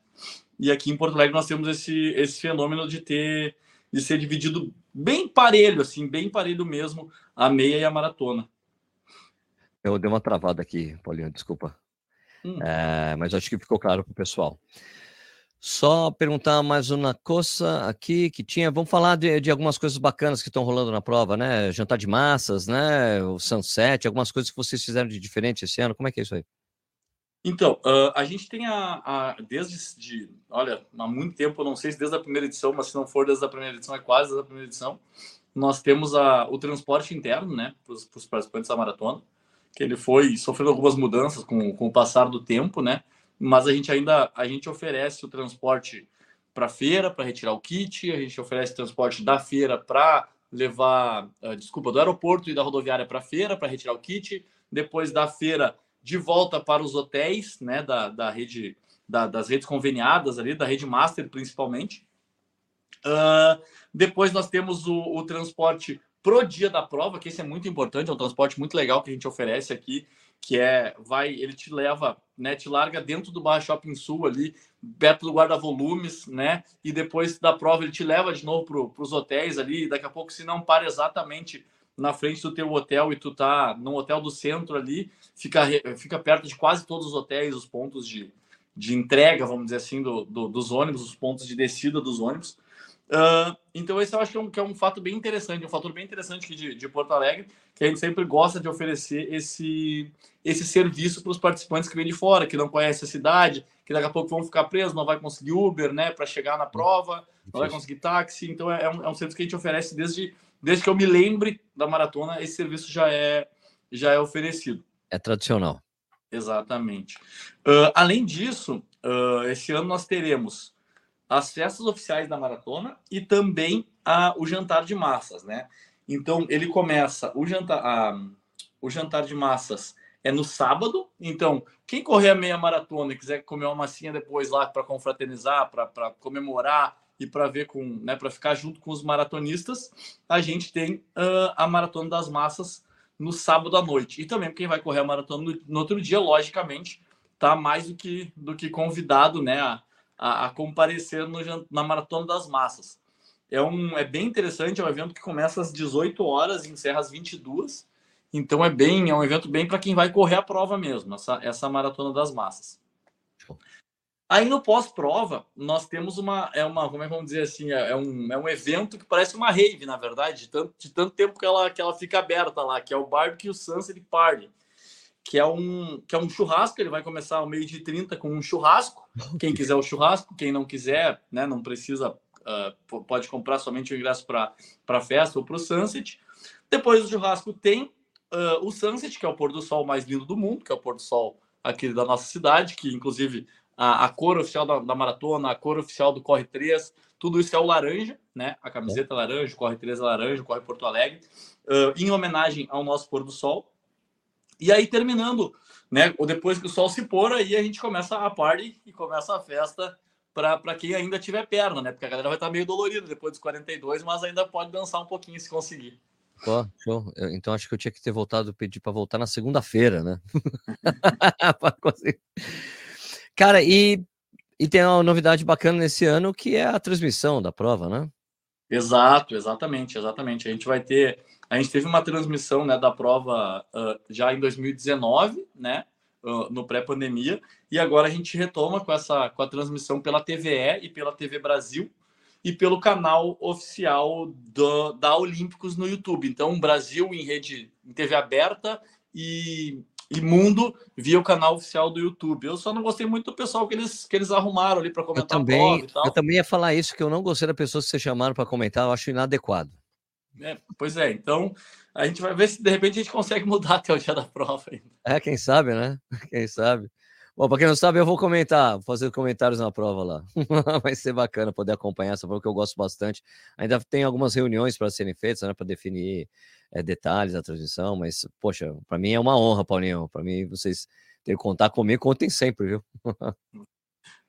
Speaker 4: E aqui em Porto Alegre nós temos esse, esse fenômeno de ter de ser dividido bem parelho, assim, bem parelho mesmo, a meia e a maratona.
Speaker 1: Eu dei uma travada aqui, Paulinho, desculpa. Hum. É, mas acho que ficou claro para o pessoal. Só perguntar mais uma coisa aqui que tinha. Vamos falar de, de algumas coisas bacanas que estão rolando na prova, né? Jantar de massas, né? O sunset, algumas coisas que vocês fizeram de diferente esse ano. Como é que é isso aí?
Speaker 4: Então, uh, a gente tem a, a, desde, de, olha, há muito tempo, não sei se desde a primeira edição, mas se não for desde a primeira edição, é quase desde a primeira edição, nós temos a, o transporte interno, né, para os participantes da maratona, que ele foi sofrendo algumas mudanças com, com o passar do tempo, né, mas a gente ainda, a gente oferece o transporte para feira, para retirar o kit, a gente oferece transporte da feira para levar, uh, desculpa, do aeroporto e da rodoviária para feira, para retirar o kit, depois da feira de volta para os hotéis, né, da, da rede, da, das redes conveniadas ali, da rede master principalmente. Uh, depois nós temos o, o transporte pro dia da prova, que esse é muito importante, é um transporte muito legal que a gente oferece aqui, que é vai, ele te leva, né, te larga dentro do Barra Shopping Sul ali, perto do guarda-volumes, né? E depois da prova ele te leva de novo para os hotéis ali, daqui a pouco se não para exatamente na frente do teu hotel e tu tá no hotel do centro ali, fica, fica perto de quase todos os hotéis, os pontos de, de entrega, vamos dizer assim, do, do dos ônibus, os pontos de descida dos ônibus. Uh, então, esse eu acho que é, um, que é, um, fato bem interessante, um fator bem interessante aqui de, de, Porto Alegre, que a gente sempre gosta de oferecer esse, esse serviço para os participantes que vêm de fora, que não conhecem a cidade, que daqui a pouco vão ficar presos, não vai conseguir Uber, né, para chegar na prova, não vai conseguir táxi. Então, é, é um, é um serviço que a gente oferece desde, desde que eu me lembre da maratona, esse serviço já é, já é oferecido.
Speaker 1: É tradicional.
Speaker 4: Exatamente. Uh, além disso, uh, esse ano nós teremos as festas oficiais da maratona e também a, o jantar de massas, né? Então ele começa o jantar, a, o jantar de massas é no sábado. Então quem correr a meia maratona e quiser comer uma massinha depois lá para confraternizar, para comemorar e para ver com, né, para ficar junto com os maratonistas, a gente tem uh, a maratona das massas no sábado à noite. E também quem vai correr a maratona no, no outro dia, logicamente, tá mais do que do que convidado, né, a, a, a comparecer no, na Maratona das Massas. É, um, é bem interessante, é um evento que começa às 18 horas e encerra às 22. Então é bem, é um evento bem para quem vai correr a prova mesmo, essa, essa Maratona das Massas. Aí no pós-prova, nós temos uma, é uma, como é que vamos dizer assim, é, é, um, é um evento que parece uma rave, na verdade, de tanto, de tanto tempo que ela, que ela fica aberta lá, que é o Barbecue Sunset Party que é um que é um churrasco. Ele vai começar ao meio de 30 com um churrasco. Quem quiser o churrasco, quem não quiser, né, não precisa, uh, pode comprar somente o ingresso para a festa ou para o Sunset. Depois do churrasco tem uh, o Sunset, que é o pôr do sol mais lindo do mundo, que é o pôr do sol aqui da nossa cidade, que inclusive a, a cor oficial da, da, maratona, a cor oficial do Corre 3, tudo isso é o laranja, né? A camiseta é laranja, o Corre 3 é laranja, o Corre Porto Alegre, uh, em homenagem ao nosso pôr do sol. E aí, terminando, né? Ou depois que o sol se pôr, aí a gente começa a party e começa a festa para quem ainda tiver perna, né? Porque a galera vai estar tá meio dolorida depois dos 42, mas ainda pode dançar um pouquinho se conseguir.
Speaker 1: Pô, show. Então acho que eu tinha que ter voltado, pedir para voltar na segunda-feira, né? [LAUGHS] Cara, e, e tem uma novidade bacana nesse ano que é a transmissão da prova, né?
Speaker 4: Exato, exatamente, exatamente. A gente vai ter a gente teve uma transmissão né, da prova uh, já em 2019, né, uh, no pré-pandemia, e agora a gente retoma com essa com a transmissão pela TVE e pela TV Brasil e pelo canal oficial do, da Olímpicos no YouTube. Então, Brasil em rede em TV aberta e, e Mundo via o canal oficial do YouTube. Eu só não gostei muito do pessoal que eles, que eles arrumaram ali para comentar
Speaker 1: eu também, Eu também ia falar isso, que eu não gostei da pessoa que você chamaram para comentar, eu acho inadequado.
Speaker 4: É, pois é, então a gente vai ver se de repente a gente consegue [LAUGHS] mudar até o dia da prova ainda.
Speaker 1: É, quem sabe, né? Quem sabe. Bom, para quem não sabe, eu vou comentar, vou fazer comentários na prova lá. [LAUGHS] vai ser bacana poder acompanhar essa prova que eu gosto bastante. Ainda tem algumas reuniões para serem feitas, né, para definir é, detalhes da transmissão, mas, poxa, para mim é uma honra, Paulinho. Para mim, vocês terem que contar comigo, contem sempre, viu? [LAUGHS]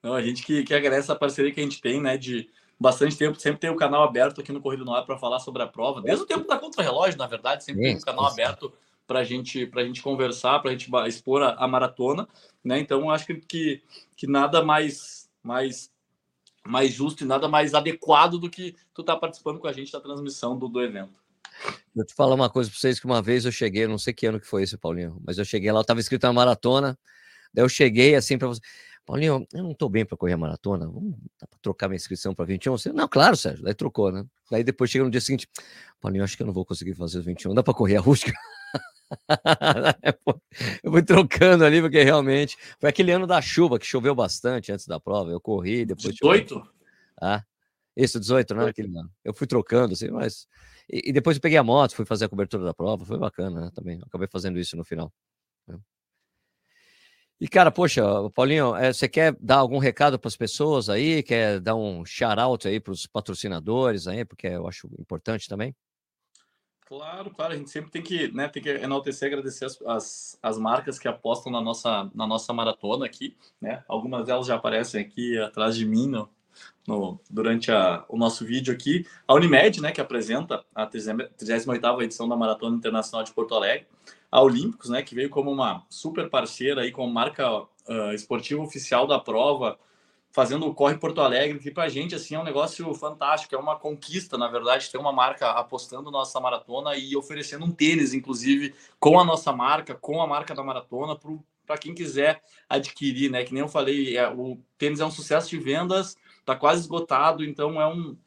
Speaker 4: não, a gente que, que agradece a parceria que a gente tem, né, de bastante tempo, sempre tem o canal aberto aqui no Corrido no Ar para falar sobre a prova. Desde o tempo da Contra-Relógio, na verdade, sempre tem um canal aberto para gente, a gente conversar, para a gente expor a, a, maratona. Né? Então, acho que, que, que nada mais, mais, mais justo e nada mais adequado do que tu tá participando com a gente da transmissão do, do evento.
Speaker 1: Vou te falar uma coisa para vocês, que uma vez eu cheguei, não sei que ano que foi esse, Paulinho, mas eu cheguei lá, eu estava escrito na maratona, daí eu cheguei assim para você Paulinho, eu não estou bem para correr a maratona, vamos trocar minha inscrição para 21? Você, não, claro, Sérgio, daí trocou, né? Daí depois chega no dia seguinte, Paulinho, acho que eu não vou conseguir fazer os 21, dá para correr a [LAUGHS] rústica? [LAUGHS] eu fui trocando ali, porque realmente foi aquele ano da chuva que choveu bastante antes da prova. Eu corri, depois.
Speaker 4: 18?
Speaker 1: Ah, isso, 18, né? Aquele ano. Eu fui trocando, assim, mas. E, e, depois eu peguei a moto, fui fazer a cobertura da prova, foi bacana, né? Também. Acabei fazendo isso no final. Né? E, cara, poxa, Paulinho, é, você quer dar algum recado para as pessoas aí? Quer dar um shout-out aí para os patrocinadores aí? Porque eu acho importante também.
Speaker 4: Claro, claro, a gente sempre tem que, né, tem que enaltecer e agradecer as, as, as, marcas que apostam na nossa, na nossa maratona aqui, né? Algumas delas já aparecem aqui atrás de mim no, no, durante a, o nosso vídeo aqui. A Unimed, né, que apresenta a 38ª edição da Maratona Internacional de Porto Alegre. A Olímpicos, né, que veio como uma super parceira aí, como marca uh, esportiva oficial da prova, fazendo o Corre Porto Alegre, que para a gente assim, é um negócio fantástico, é uma conquista, na verdade, ter uma marca apostando nossa maratona e oferecendo um tênis, inclusive, com a nossa marca, com a marca da maratona, para quem quiser adquirir, né? Que nem eu falei, é, o tênis é um sucesso de vendas, está quase esgotado, então é um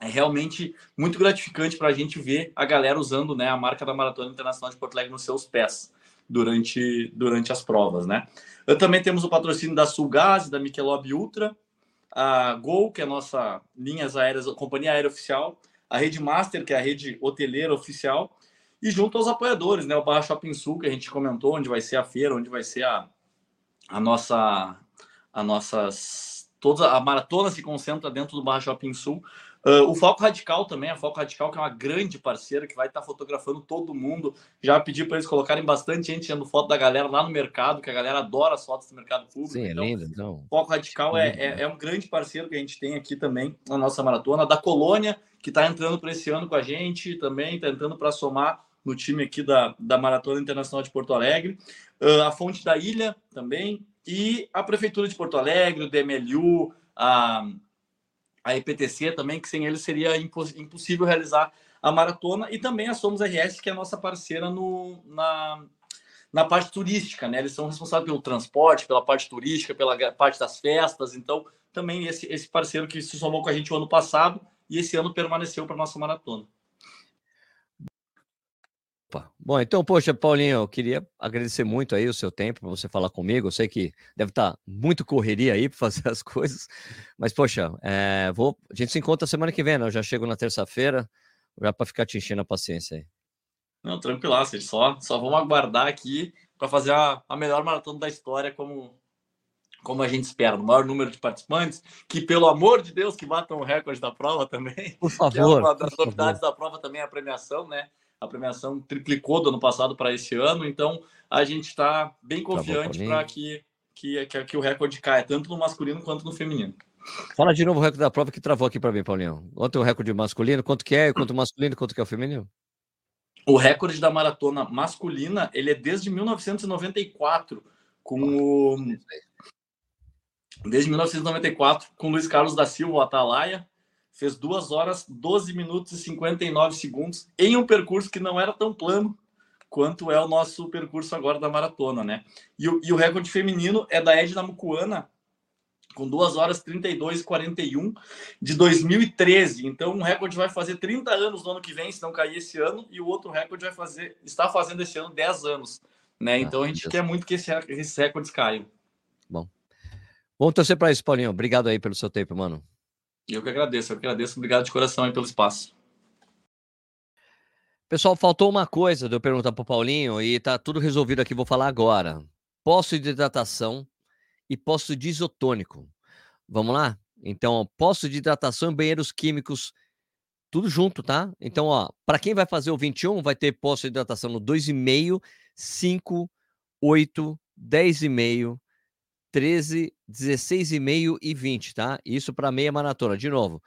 Speaker 4: é realmente muito gratificante para a gente ver a galera usando né, a marca da Maratona Internacional de Porto Alegre nos seus pés durante, durante as provas, né? Também temos o patrocínio da Sulgás, da Michelob Ultra, a Gol, que é a nossa linhas aéreas, companhia aérea oficial, a Rede Master, que é a rede hoteleira oficial, e junto aos apoiadores, né? O Barra Shopping Sul, que a gente comentou, onde vai ser a feira, onde vai ser a, a nossa a nossas toda a maratona se concentra dentro do Barra Shopping Sul. Uh, o Foco Radical também, a Foco Radical, que é uma grande parceira, que vai estar fotografando todo mundo. Já pedi para eles colocarem bastante gente tirando foto da galera lá no mercado, que a galera adora as fotos do mercado público.
Speaker 1: Sim, é então, lindo. Então.
Speaker 4: Foco Radical é, é, é, um grande parceiro que a gente tem aqui também na nossa maratona. Da Colônia, que está entrando para esse ano com a gente também, está entrando para somar no time aqui da, da Maratona Internacional de Porto Alegre. Uh, a Fonte da Ilha também. E a Prefeitura de Porto Alegre, o DMLU, a a EPTC também, que sem eles seria impossível realizar a maratona, e também a Somos RS, que é a nossa parceira no, na, na parte turística, né? Eles são responsáveis pelo transporte, pela parte turística, pela parte das festas, então também esse, esse parceiro que se somou com a gente o ano passado e esse ano permaneceu para nossa maratona.
Speaker 1: Opa. Bom, então, poxa, Paulinho, eu queria agradecer muito aí o seu tempo para você falar comigo. Eu sei que deve estar tá muito correria aí para [LAUGHS] fazer as coisas, mas, poxa, é, vou, a gente se encontra semana que vem, né? Eu já chego na terça-feira, já para ficar te enchendo a paciência aí.
Speaker 4: Não, tranquilaço, só, só vamos aguardar aqui para fazer a, a melhor maratona da história, como, como a gente espera, no maior número de participantes, que pelo amor de Deus que batam o recorde da prova também.
Speaker 1: Por [LAUGHS] favor.
Speaker 4: é uma das novidades da prova também a premiação, né? A premiação triplicou do ano passado para esse ano, então a gente está bem confiante para que, que, que, que o recorde caia, tanto no masculino quanto no feminino.
Speaker 1: Fala de novo o recorde da prova que travou aqui para mim, Paulinho. É o recorde masculino, quanto que é, quanto masculino, quanto que é o feminino?
Speaker 4: O recorde da maratona masculina, ele é desde 1994, com o... Desde 1994, com Luiz Carlos da Silva, o Atalaia, fez 2 horas, 12 minutos e 59 segundos em um percurso que não era tão plano quanto é o nosso percurso agora da maratona, né? E o, e o recorde feminino é da Edna Mucuana, com 2 horas 32 e 41 de 2013. Então, um recorde vai fazer 30 anos no ano que vem, se não cair esse ano, e o outro recorde vai fazer, está fazendo esse ano 10 anos, né? Ah, então, a gente Deus. quer muito que esse, esses recordes caiam.
Speaker 1: Bom. Vamos torcer para isso, Paulinho. Obrigado aí pelo seu tempo, mano.
Speaker 4: Eu que agradeço, eu que agradeço. Obrigado de coração pelo espaço.
Speaker 1: Pessoal, faltou uma coisa de eu perguntar para o Paulinho e tá tudo resolvido aqui, vou falar agora. Posto de hidratação e posto de isotônico. Vamos lá? Então, posto de hidratação e banheiros químicos, tudo junto, tá? Então, ó, para quem vai fazer o 21, vai ter posto de hidratação no 2,5, 5, 8, 10,5, 13, 16,5 e 20, tá? Isso para meia maratona. De novo,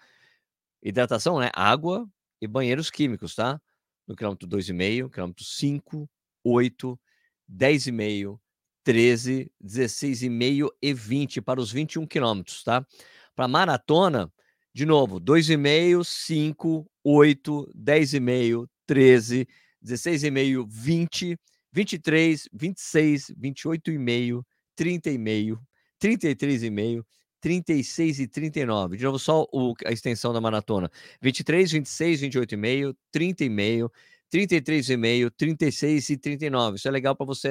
Speaker 1: hidratação, né? Água e banheiros químicos, tá? No quilômetro 2,5, quilômetro 5, 8, 10,5, 13, 16,5 e 20 para os 21 quilômetros, tá? Para maratona, de novo, 2,5, 5, 8, 10,5, 13, 16,5, 20, 23, 26, 28,5, 30,5, 33,5, 36 e 39. De novo, só o, a extensão da maratona. 23, 26, 28,5, 30,5, 33,5, 36 e 39. Isso é legal para você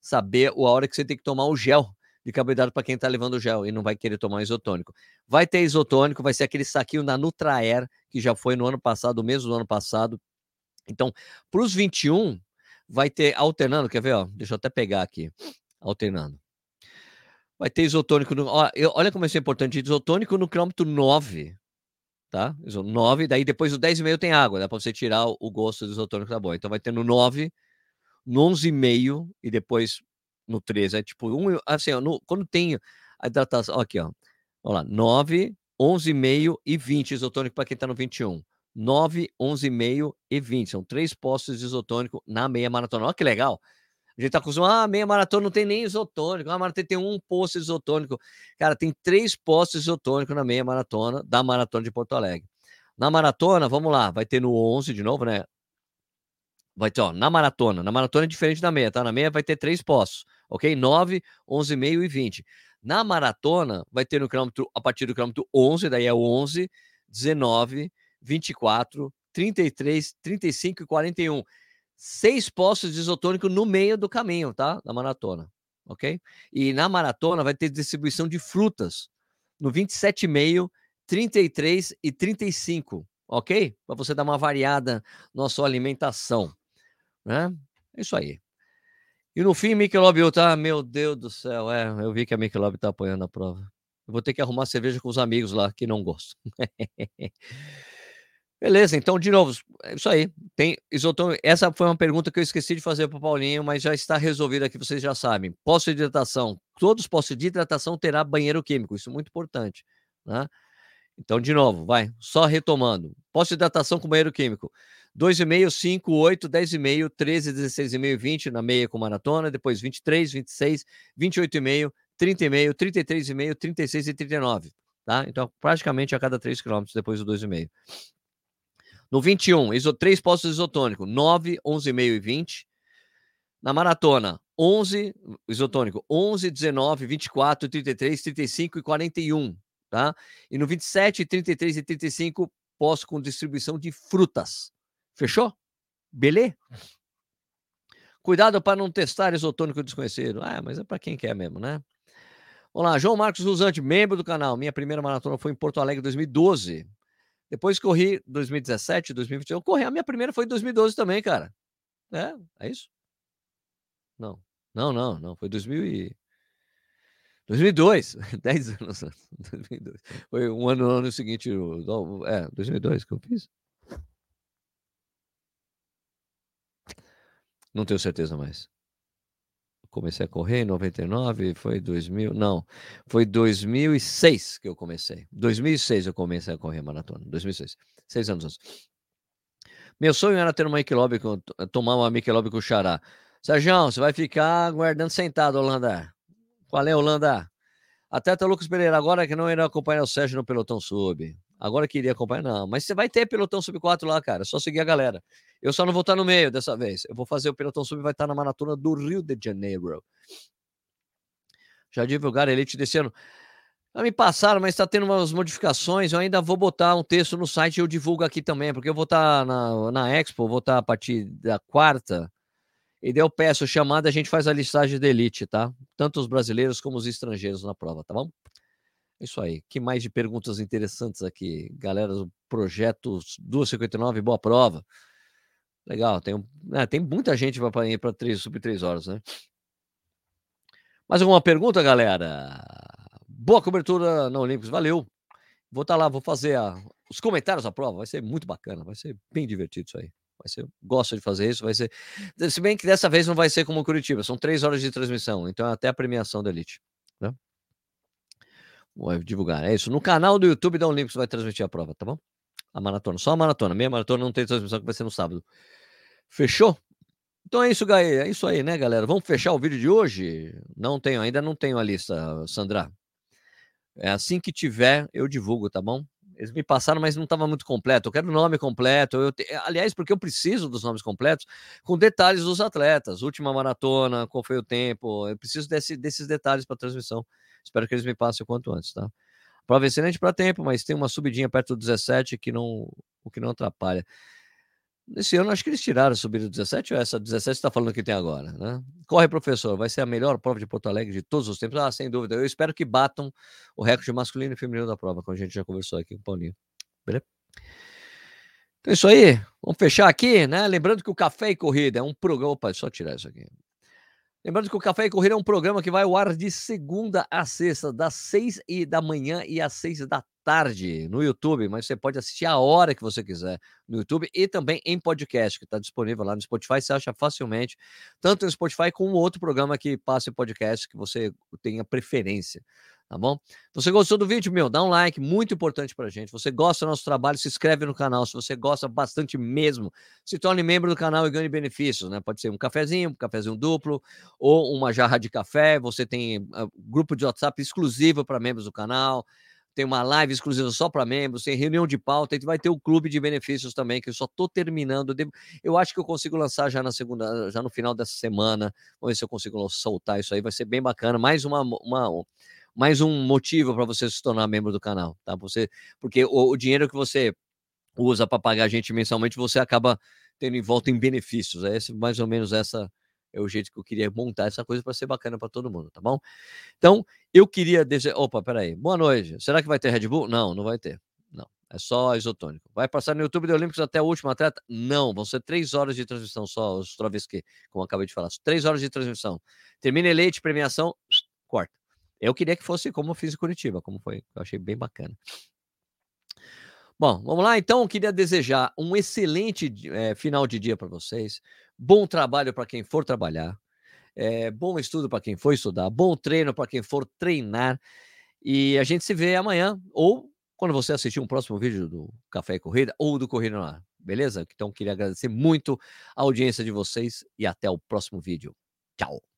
Speaker 1: saber a hora que você tem que tomar o gel de carboidrato para quem está levando o gel e não vai querer tomar isotônico. Vai ter isotônico, vai ser aquele saquinho da Nutraer, que já foi no ano passado, o mesmo do ano passado. Então, para os 21, vai ter alternando, quer ver? Ó, deixa eu até pegar aqui, alternando. Vai ter isotônico. No, ó, eu, olha como isso é importante. Isotônico no quilômetro 9. Tá? 9. Daí depois do 10,5 tem água. Dá para você tirar o, o, gosto do isotônico tá bom. Então vai ter no 9, no 11,5 e depois no 13. É tipo, um, assim, ó, no, quando tem a hidratação. Ó, aqui, ó. Olha lá. 9, 11,5 e 20 isotônico para quem está no 21. 9, 11,5 e 20. São três postos de isotônico na meia maratona. Olha que legal. A gente tá acostumado, ah, meia maratona não tem nem isotônico. Ah, maratona tem um posto isotônico. Cara, tem três postos isotônicos na meia maratona da maratona de Porto Alegre. Na maratona, vamos lá, vai ter no 11 de novo, né? Vai ter, ó, na maratona. Na maratona é diferente da meia, tá? Na meia vai ter três postos, ok? 9, 11,5 e 20. Na maratona, vai ter no quilômetro, a partir do quilômetro 11, daí é 11, 19, 24, 33, 35 e 41. Seis postos de isotônico no meio do caminho, tá? Na maratona, ok? E na maratona vai ter distribuição de frutas no 27,5 33 e 35, ok? Para você dar uma variada na sua alimentação, né? É isso aí. E no fim, Michelob tá, meu Deus do céu, é, eu vi que a Michelob tá apoiando a prova. Eu vou ter que arrumar cerveja com os amigos lá que não gostam. [LAUGHS] Beleza, então, de novo, é isso aí. Tem isotônico. Essa foi uma pergunta que eu esqueci de fazer para o Paulinho, mas já está resolvida aqui, vocês já sabem. Posto de hidratação. Todos os postos de hidratação terá banheiro químico, isso é muito importante. Né? Então, de novo, vai, só retomando. Posto de hidratação com banheiro químico. 2,5, 5, 8, 10,5, 13, 16,5, 20 na meia com maratona, depois 23, 26, 28,5, 30,5, 33,5, 36 e 39, tá? Então, praticamente a cada 3 km depois do 2,5. No 21, iso, 3 postos isotônico, 9, 11,5 e 20. Na maratona, 11, isotônico, 11, 19, 24, 33, 35 e 41 tá? E no 27, 33 e 35, posso com distribuição de frutas. Fechou? Beleza? Cuidado para não testar isotônico desconhecido. Ah, mas é para quem quer mesmo, né? Vamos lá, João Marcos Luzante, membro do canal. Minha primeira maratona foi em Porto Alegre 2012. Depois corri 2017, 2021. Corri, a minha primeira foi em 2012 também, cara. É, é isso? Não. Não, não, não. Foi 2000 e... 2002, 10 [LAUGHS] anos antes. [LAUGHS] 2002. Foi um ano, ano seguinte, é, 2002 que eu fiz. Não tenho certeza mais. Comecei a correr em 99, foi 2000, não, foi 2006 que eu comecei. 2006 eu comecei a correr maratona, 2006, seis anos antes. Meu sonho era ter uma Michelob, tomar uma Michelob com Xará. Sérgio, você vai ficar guardando sentado, Holanda. Qual é, Holanda? Atleta Lucas Pereira, agora que não irá acompanhar o Sérgio no Pelotão Sub. Agora que iria acompanhar, não. Mas você vai ter Pelotão Sub 4 lá, cara. É só seguir a galera. Eu só não vou estar no meio dessa vez. Eu vou fazer o Pelotão Sub, vai estar na maratona do Rio de Janeiro. Já divulgaram a Elite desse ano. Já me passaram, mas está tendo umas modificações. Eu ainda vou botar um texto no site e eu divulgo aqui também, porque eu vou estar na, na Expo, vou estar a partir da quarta e daí eu peço chamada, a gente faz a listagem da elite, tá? Tanto os brasileiros como os estrangeiros na prova, tá bom? Isso aí. Que mais de perguntas interessantes aqui, galera do projeto 259, boa prova. Legal, tem, é, tem muita gente para ir para sub 3 horas, né? Mais alguma pergunta, galera? Boa cobertura na Olímpicos, valeu. Vou estar tá lá, vou fazer a, os comentários da prova, vai ser muito bacana, vai ser bem divertido isso aí. Vai ser, gosto de fazer isso, vai ser. Se bem que dessa vez não vai ser como Curitiba, são três horas de transmissão, então é até a premiação da Elite. Né? Vou divulgar, é isso. No canal do YouTube da Olímpicos vai transmitir a prova, tá bom? A maratona, só a maratona, meia maratona não tem transmissão que vai ser no sábado. Fechou? Então é isso, Gaê. É isso aí, né, galera? Vamos fechar o vídeo de hoje? Não tenho, ainda não tenho a lista, Sandra. É assim que tiver, eu divulgo, tá bom? Eles me passaram, mas não estava muito completo. Eu quero o nome completo. Eu te... Aliás, porque eu preciso dos nomes completos com detalhes dos atletas. Última maratona, qual foi o tempo. Eu preciso desse, desses detalhes para transmissão. Espero que eles me passem o quanto antes, tá? Prova excelente para tempo, mas tem uma subidinha perto do 17 que não, o que não atrapalha. Nesse ano, acho que eles tiraram a subida do 17, ou essa 17 está falando que tem agora, né? Corre, professor, vai ser a melhor prova de Porto Alegre de todos os tempos? Ah, sem dúvida. Eu espero que batam o recorde masculino e feminino da prova, como a gente já conversou aqui com o Paulinho. Beleza? Então é isso aí. Vamos fechar aqui, né? Lembrando que o Café e Corrida é um programa. Opa, só tirar isso aqui. Lembrando que o Café e Corrida é um programa que vai ao ar de segunda a sexta, das seis da manhã e às seis da tarde no YouTube, mas você pode assistir a hora que você quiser no YouTube e também em podcast, que está disponível lá no Spotify. Você acha facilmente, tanto no Spotify como outro programa que passa em podcast que você tenha preferência. Tá bom? Você gostou do vídeo, meu? Dá um like, muito importante pra gente. Você gosta do nosso trabalho, se inscreve no canal. Se você gosta bastante mesmo, se torne membro do canal e ganhe benefícios, né? Pode ser um cafezinho, um cafezinho duplo ou uma jarra de café. Você tem uh, grupo de WhatsApp exclusivo para membros do canal tem uma live exclusiva só para membros, tem reunião de pauta, e vai ter o clube de benefícios também, que eu só estou terminando. Eu acho que eu consigo lançar já na segunda, já no final dessa semana. Vamos ver se eu consigo soltar isso aí, vai ser bem bacana. Mais uma, uma mais um motivo para você se tornar membro do canal, tá? Você, porque o, o dinheiro que você usa para pagar a gente mensalmente, você acaba tendo em volta em benefícios. É esse, mais ou menos essa é o jeito que eu queria montar essa coisa para ser bacana para todo mundo, tá bom? Então, eu queria dizer. Opa, peraí. Boa noite. Será que vai ter Red Bull? Não, não vai ter. Não. É só isotônico. Vai passar no YouTube do Olímpicos até o último atleta? Não, vão ser três horas de transmissão só, os Travesque, como acabei de falar. Três horas de transmissão. Termina eleite, premiação, corta. Eu queria que fosse como eu fiz em Curitiba, como foi. Eu achei bem bacana. Bom, vamos lá então. Eu queria desejar um excelente é, final de dia para vocês. Bom trabalho para quem for trabalhar. É, bom estudo para quem for estudar. Bom treino para quem for treinar. E a gente se vê amanhã ou quando você assistir um próximo vídeo do Café e Corrida ou do Corrida Ar. Beleza? Então, queria agradecer muito a audiência de vocês e até o próximo vídeo. Tchau.